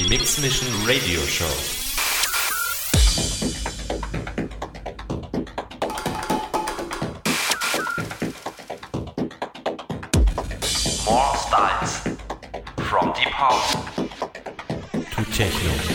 Die Mix Mission Radio Show. More styles. From deep house To Techno.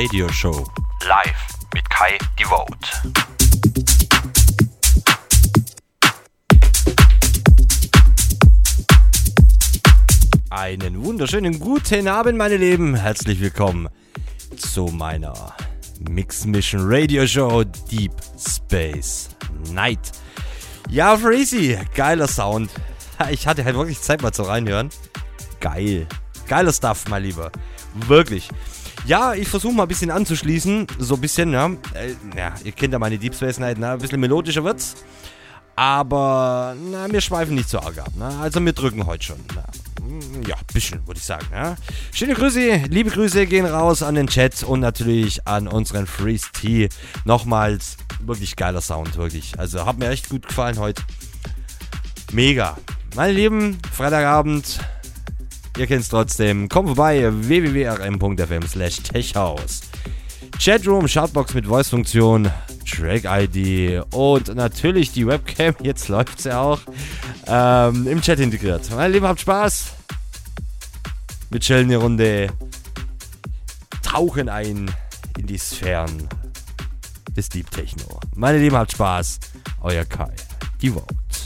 Radio Show. Live mit Kai Devote. Einen wunderschönen guten Abend, meine Lieben. Herzlich willkommen zu meiner Mix Mission Radio Show Deep Space Night. Ja, Freezy, geiler Sound. Ich hatte halt wirklich Zeit mal zu reinhören. Geil. Geiler Stuff, mein Lieber. Wirklich. Ja, ich versuche mal ein bisschen anzuschließen. So ein bisschen, ja. Äh, ja, ihr kennt ja meine Deep Space Night, ne? Ein bisschen melodischer wird's. Aber, na, wir schweifen nicht so arg ab. Ne? Also, wir drücken heute schon. Na. Hm, ja, ein bisschen, würde ich sagen. Ja. Schöne Grüße, liebe Grüße gehen raus an den Chat und natürlich an unseren Freeze T. Nochmals, wirklich geiler Sound, wirklich. Also, hat mir echt gut gefallen heute. Mega. Meine Lieben, Freitagabend, Ihr kennt es trotzdem. Kommt vorbei, www.rm.fm slash techhaus. Chatroom, Shoutbox mit Voice-Funktion, Track-ID und natürlich die Webcam, jetzt läuft sie auch, ähm, im Chat integriert. Meine Lieben, habt Spaß. Wir chillen eine Runde, tauchen ein in die Sphären des Deep Techno. Meine Lieben, habt Spaß. Euer Kai, die Vote.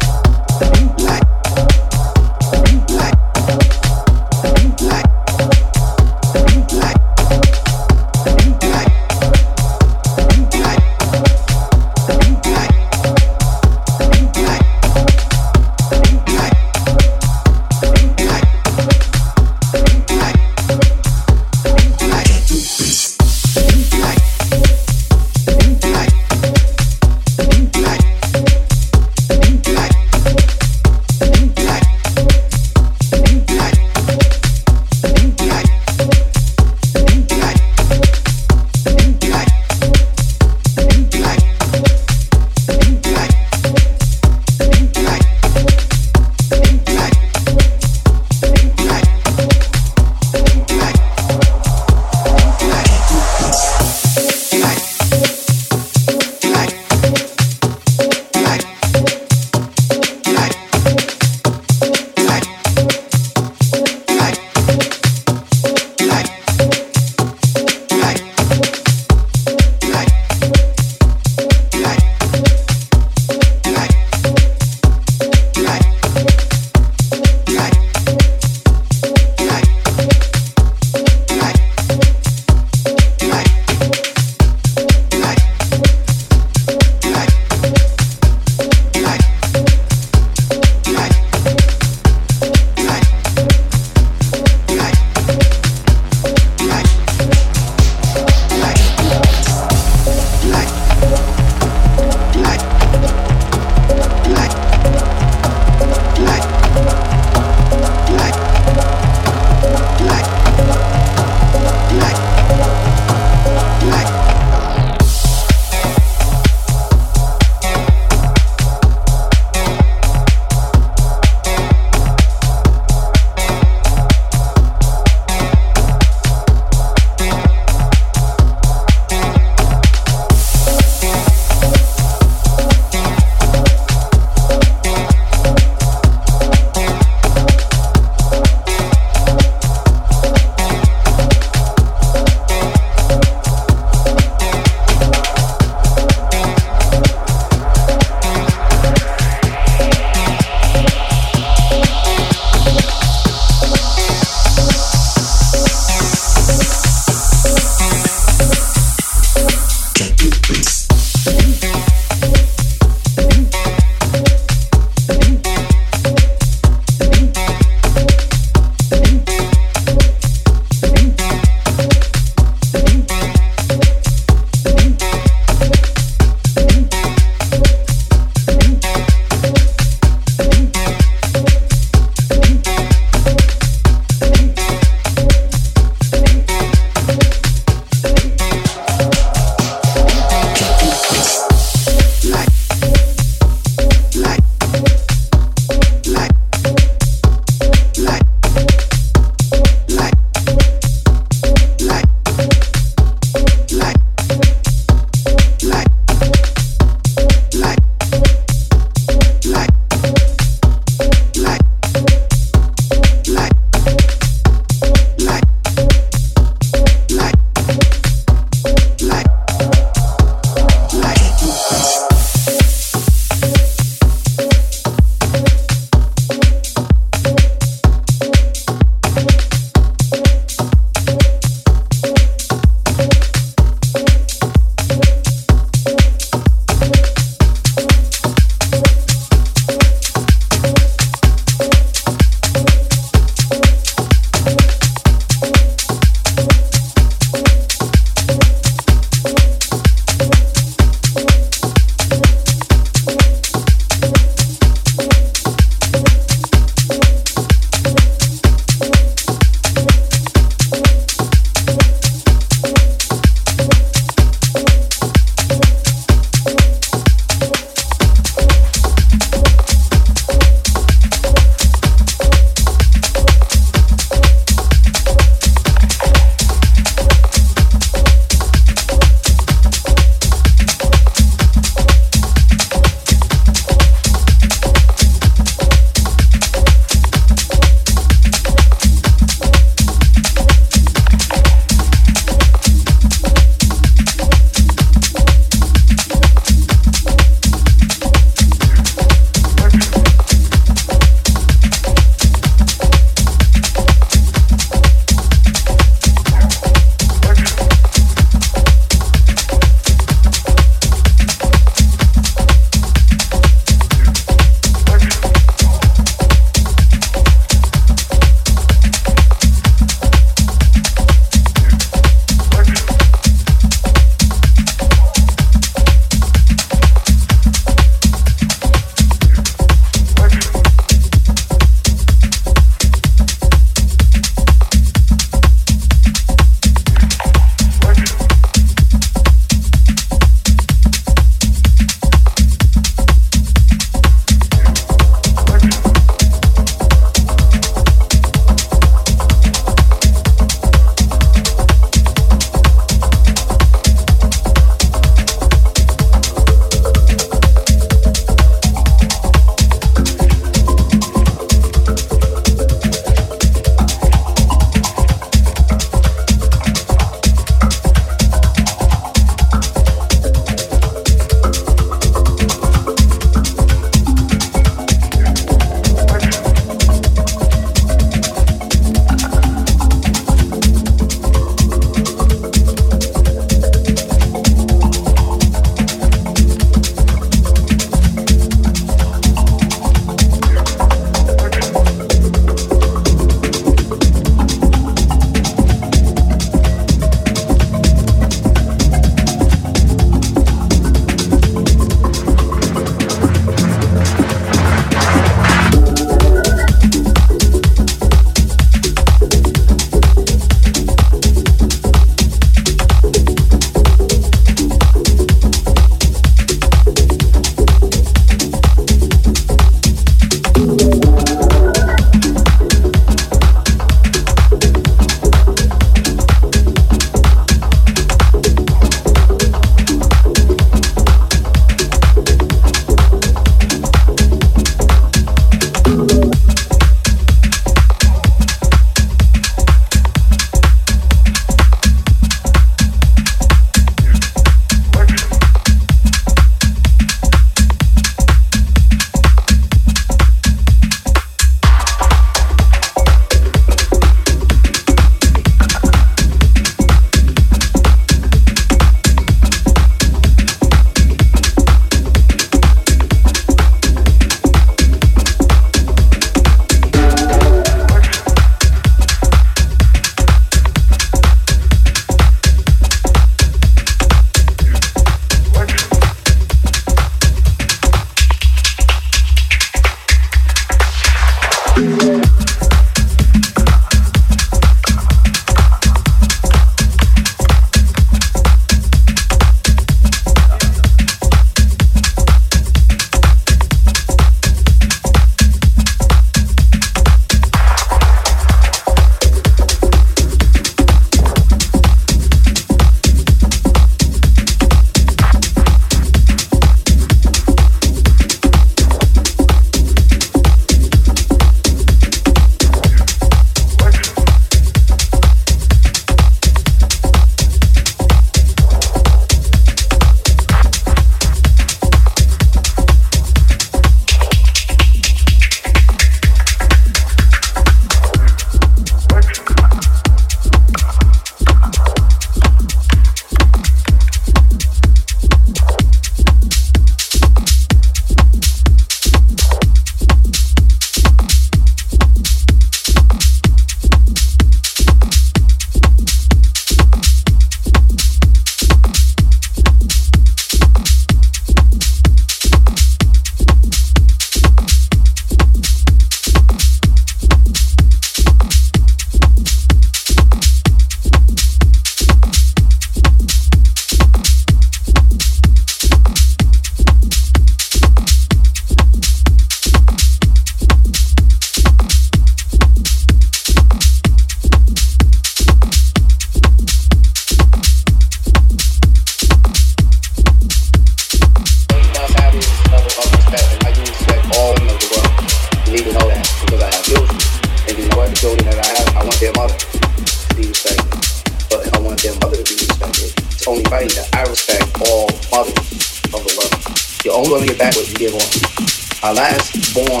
Our last born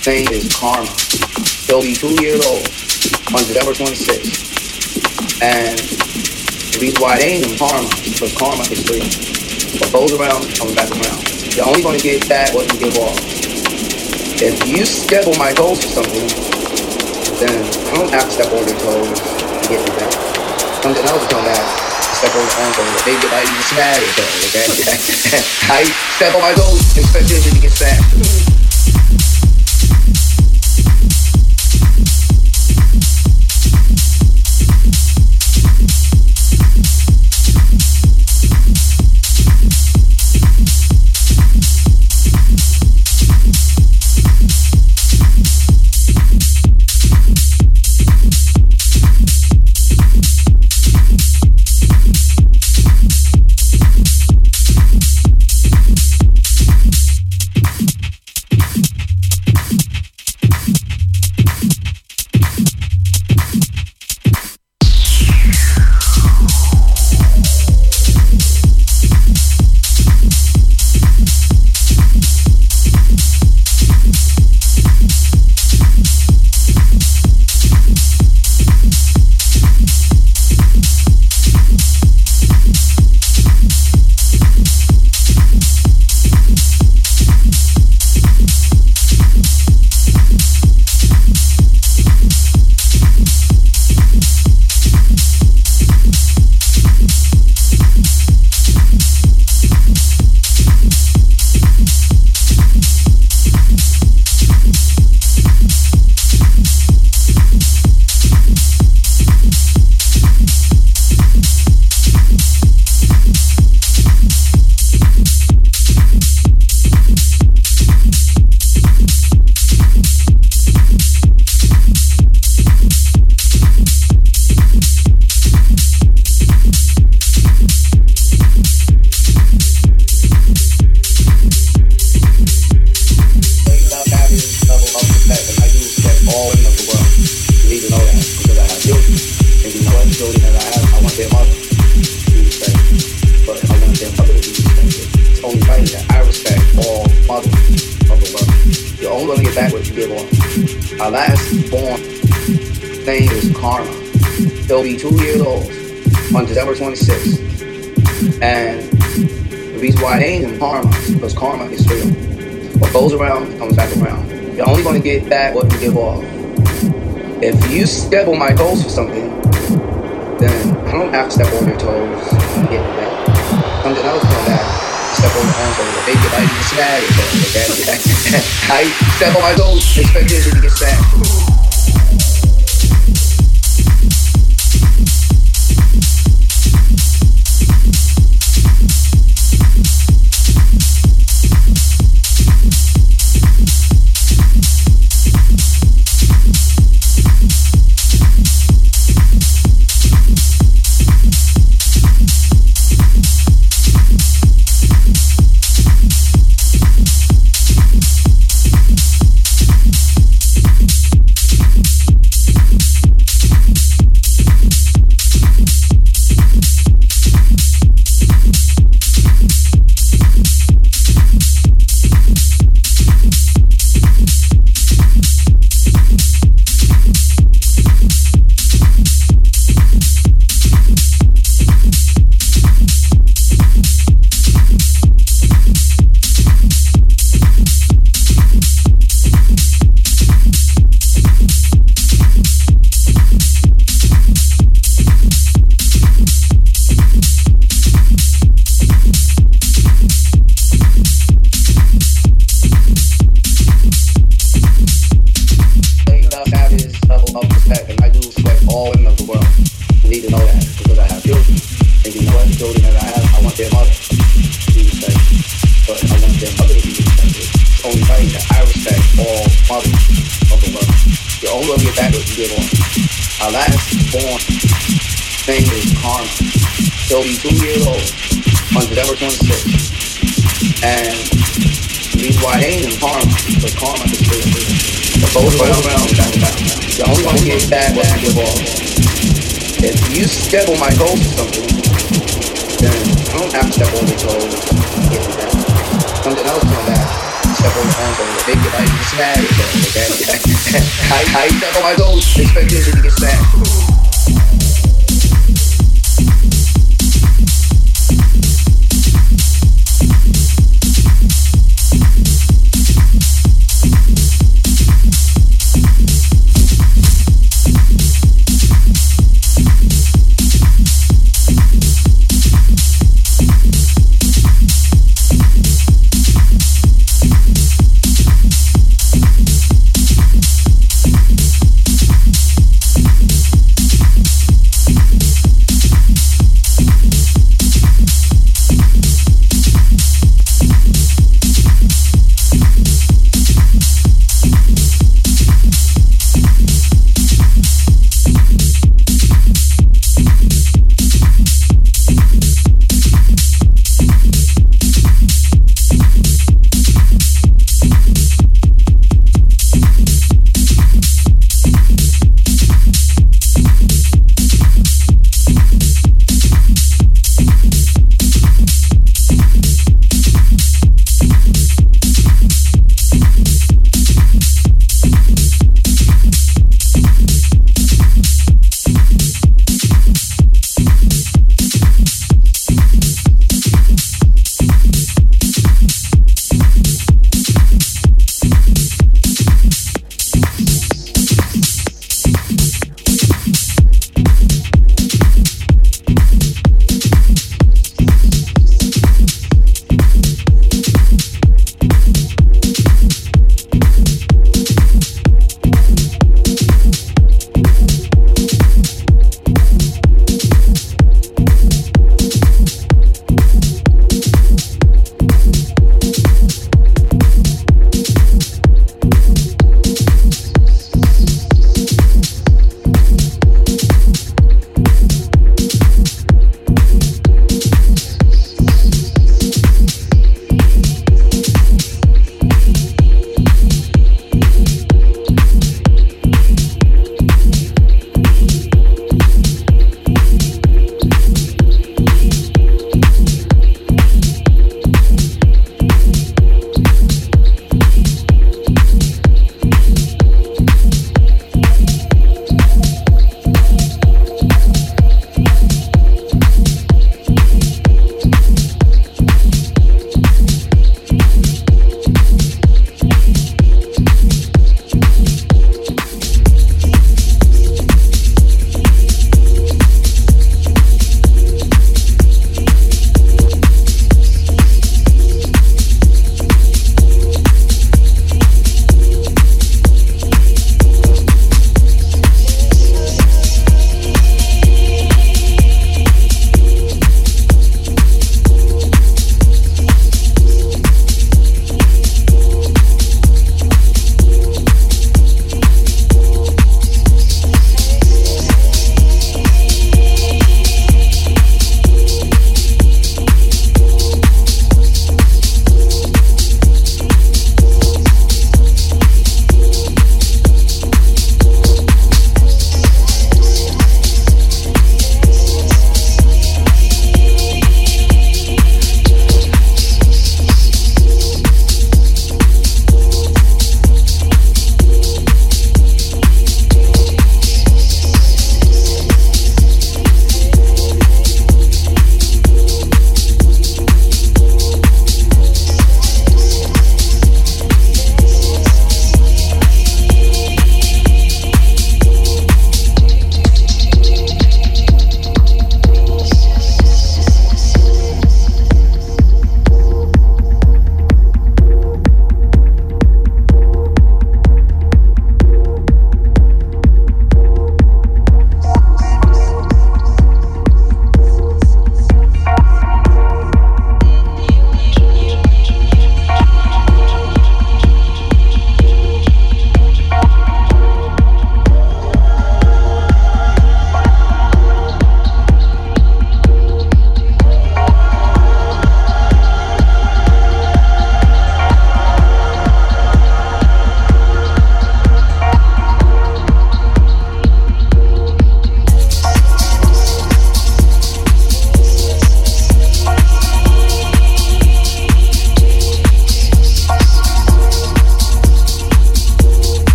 thing is karma. He'll be two years old on December 26th. And the reason why it ain't in karma is because karma is free. What goes around comes back around. You're only going to get back what you give off. If you on my toes for something, then I don't have to step on your toes to get you back. Something else will come back. Step on the ankle, the baby like you your toes, okay? I step on my toes, expect this to get sad.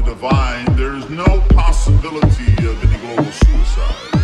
the divine, there is no possibility of any global suicide.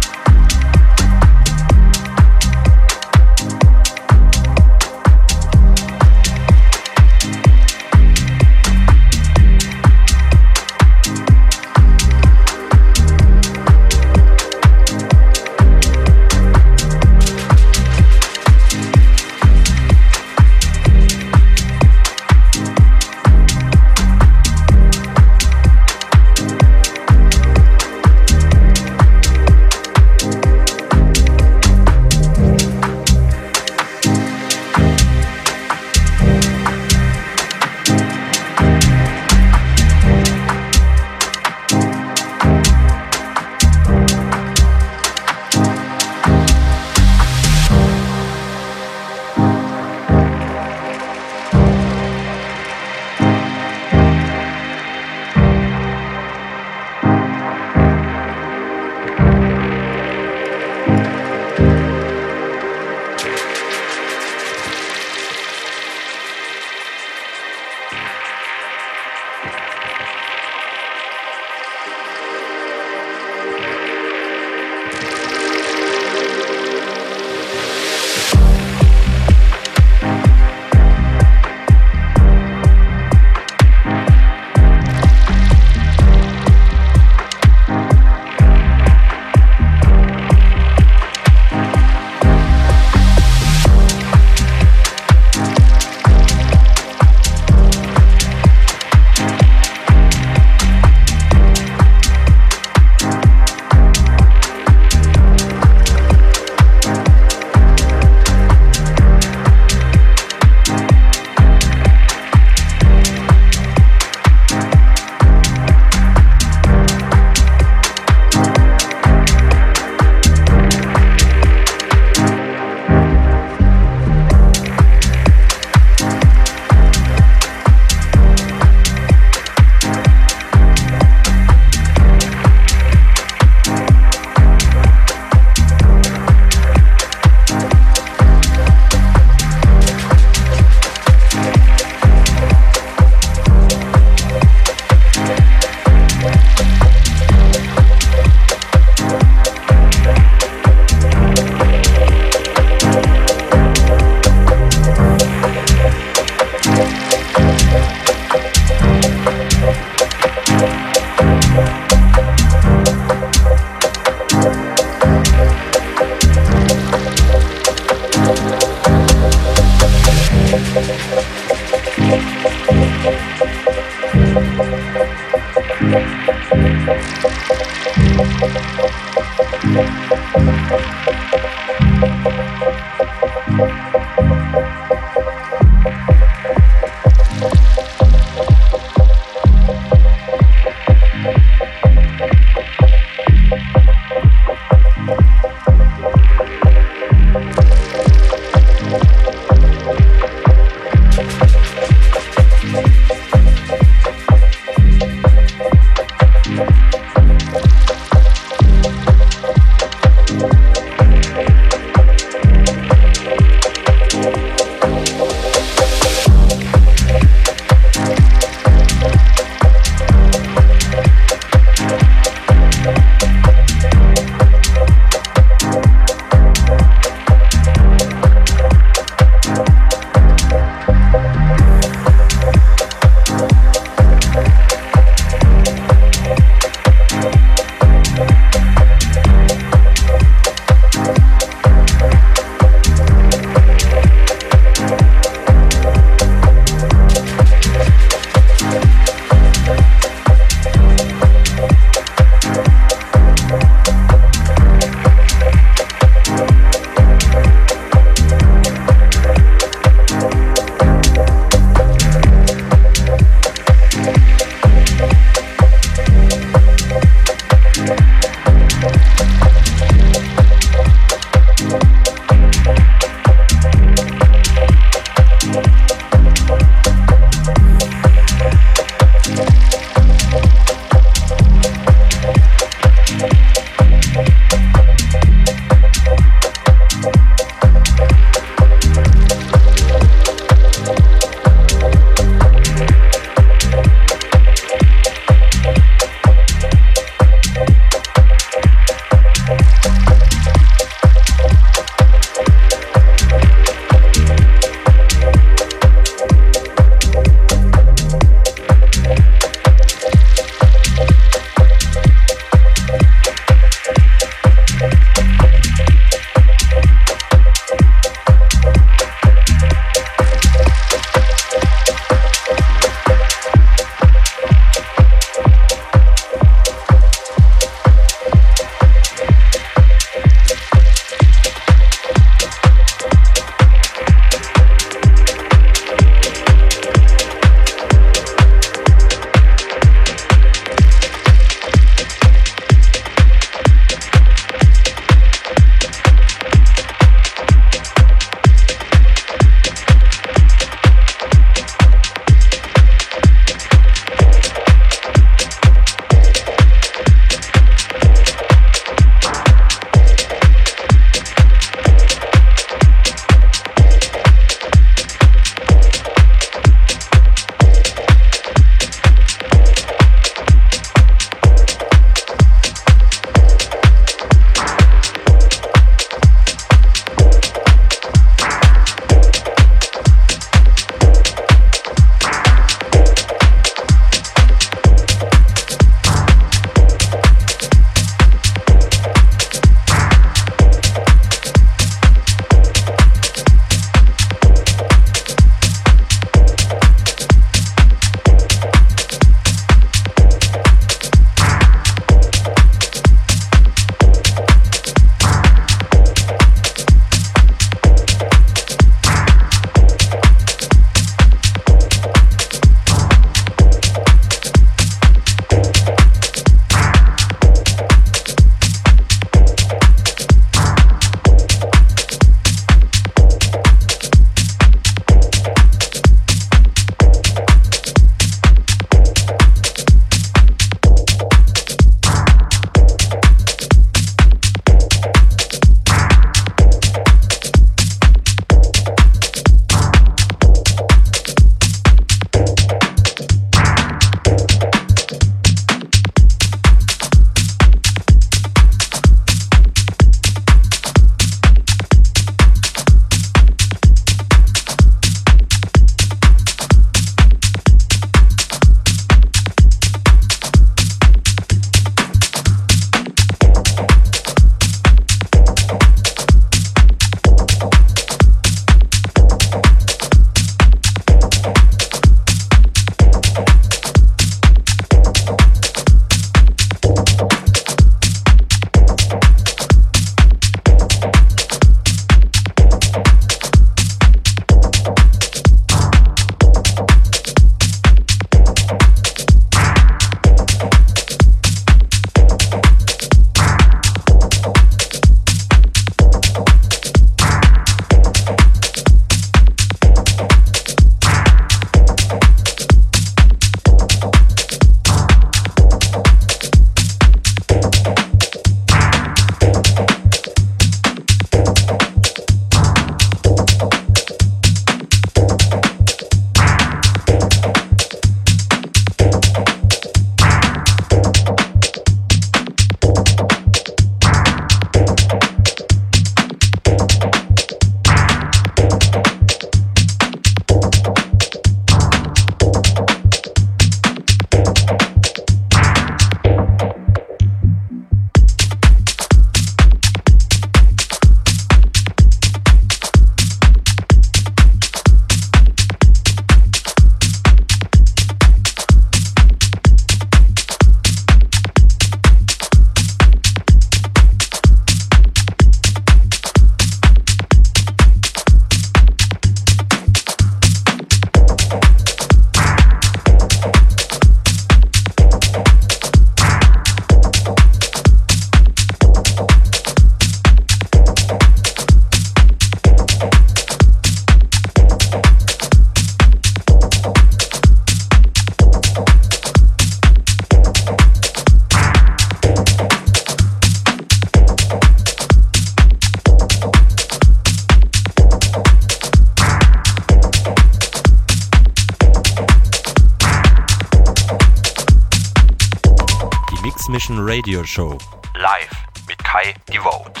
Radio Show. Live mit Kai Devote.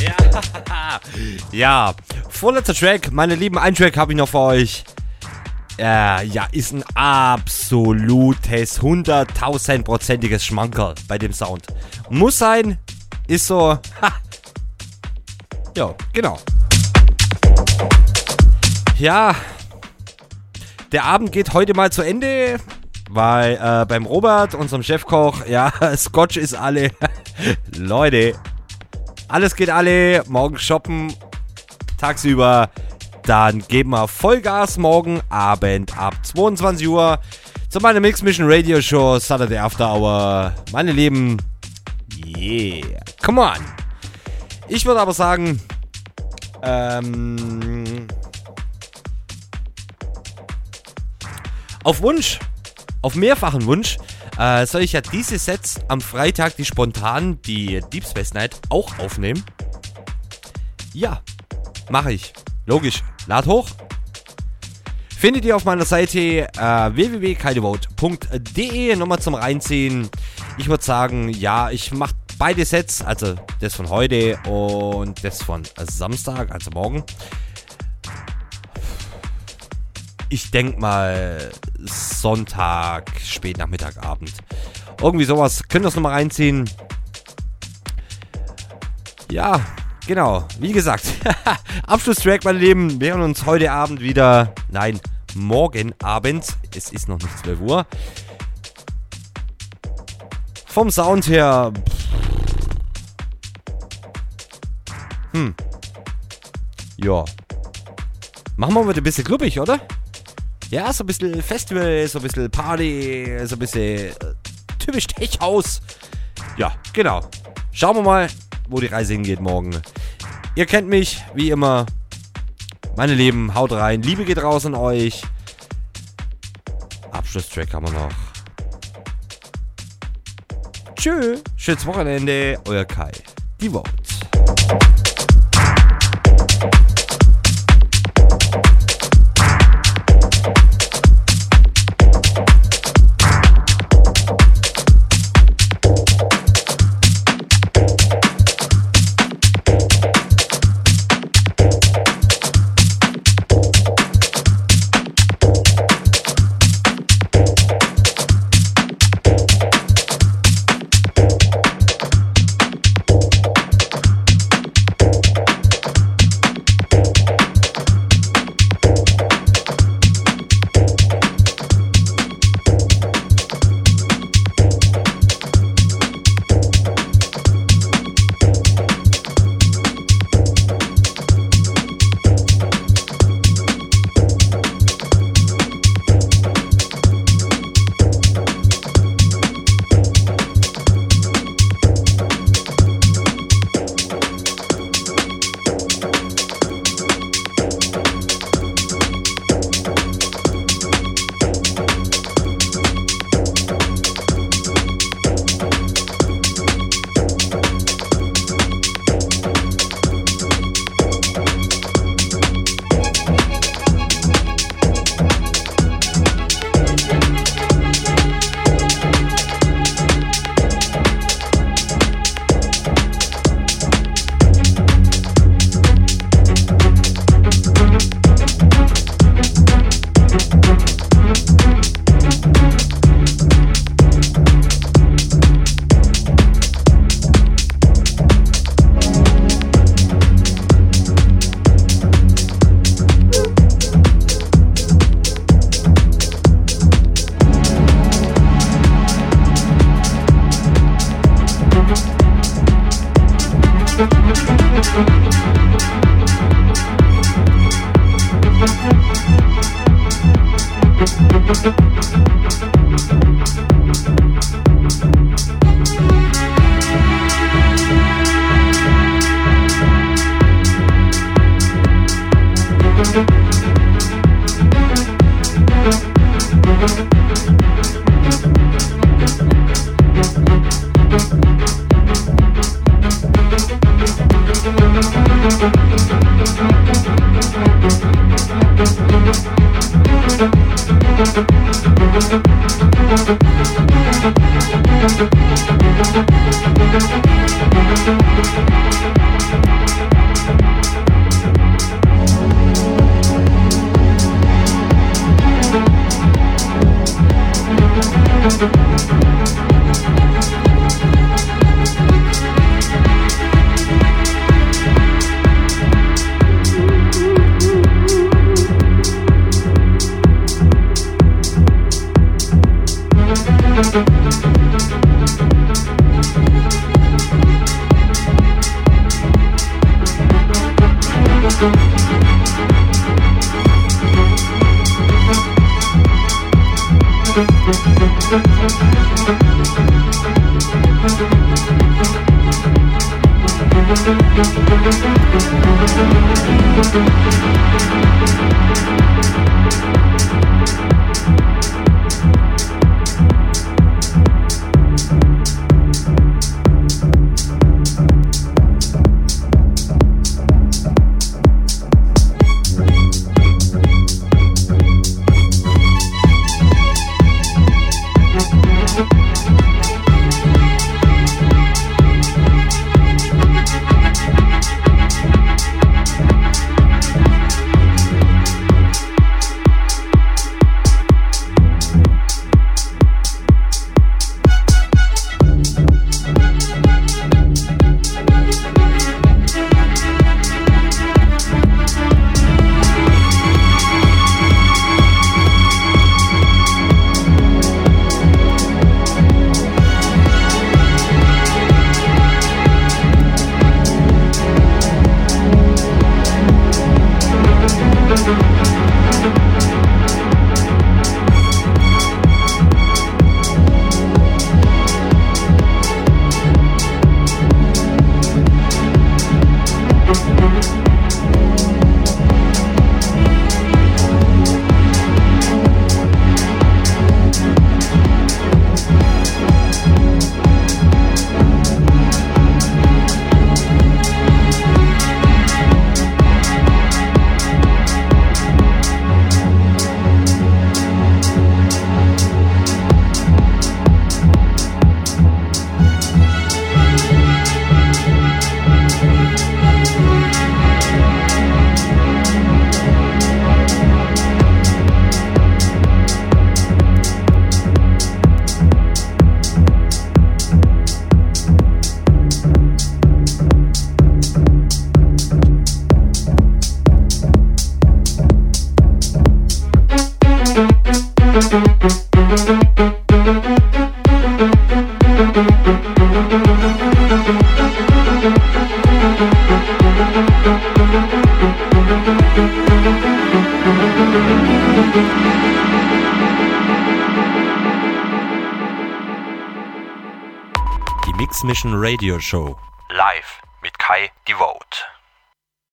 Ja, ja. vorletzter Track, meine Lieben, ein Track habe ich noch für euch. Äh, ja, ist ein absolutes, hunderttausendprozentiges Schmankerl bei dem Sound. Muss sein, ist so. Ha. Ja, genau. Ja, der Abend geht heute mal zu Ende, weil äh, beim Robert, unserem Chefkoch, ja, Scotch ist alle. Leute, alles geht alle. Morgen shoppen, tagsüber. Dann geben wir Vollgas morgen Abend ab 22 Uhr zu meiner Mix Mission Radio Show Saturday After Hour. Meine Lieben, yeah, come on. Ich würde aber sagen, ähm, auf Wunsch, auf mehrfachen Wunsch, äh, soll ich ja diese Sets am Freitag, die spontan, die Deep Space Night, auch aufnehmen? Ja, mache ich. Logisch. Lad hoch. Findet ihr auf meiner Seite äh, www.kaidevote.de nochmal zum Reinziehen. Ich würde sagen, ja, ich mache beide Sets, also das von heute und das von Samstag, also morgen. Ich denke mal Sonntag, Spätnachmittag, Abend. Irgendwie sowas. Könnt ihr das nochmal reinziehen? Ja, Genau, wie gesagt, Abschlusstrack, meine Lieben. Wir hören uns heute Abend wieder. Nein, morgen Abend. Es ist noch nicht 12 Uhr. Vom Sound her. Hm. Ja. Machen wir heute ein bisschen klubbig, oder? Ja, so ein bisschen Festival, so ein bisschen Party, so ein bisschen äh, typisch Tech-Haus. Ja, genau. Schauen wir mal, wo die Reise hingeht morgen. Ihr kennt mich, wie immer. Meine Lieben, haut rein. Liebe geht raus an euch. Abschlusstrack haben wir noch. Tschö. Schönes Wochenende. Euer Kai. Die Vote.